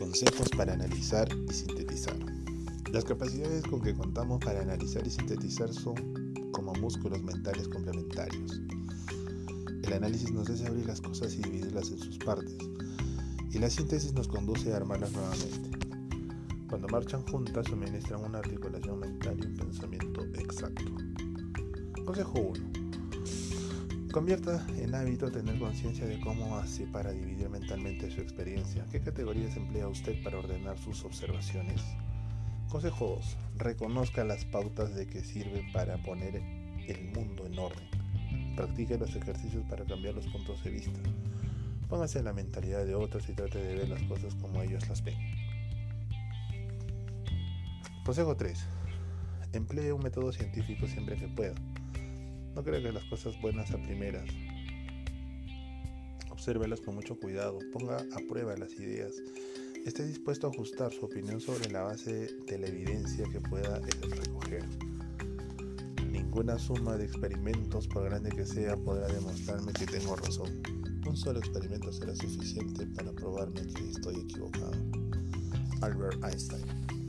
Consejos para analizar y sintetizar. Las capacidades con que contamos para analizar y sintetizar son como músculos mentales complementarios. El análisis nos hace abrir las cosas y dividirlas en sus partes, y la síntesis nos conduce a armarlas nuevamente. Cuando marchan juntas suministran una articulación mental y un pensamiento exacto. Consejo 1. Convierta en hábito tener conciencia de cómo hace para dividir mentalmente su experiencia. ¿Qué categorías emplea usted para ordenar sus observaciones? Consejo 2. Reconozca las pautas de que sirven para poner el mundo en orden. Practique los ejercicios para cambiar los puntos de vista. Póngase en la mentalidad de otros y trate de ver las cosas como ellos las ven. Consejo 3. Emplee un método científico siempre que pueda. No crea que las cosas buenas a primeras. Obsérvelas con mucho cuidado, ponga a prueba las ideas. Esté dispuesto a ajustar su opinión sobre la base de la evidencia que pueda recoger. Ninguna suma de experimentos, por grande que sea, podrá demostrarme que tengo razón. Un solo experimento será suficiente para probarme que estoy equivocado. Albert Einstein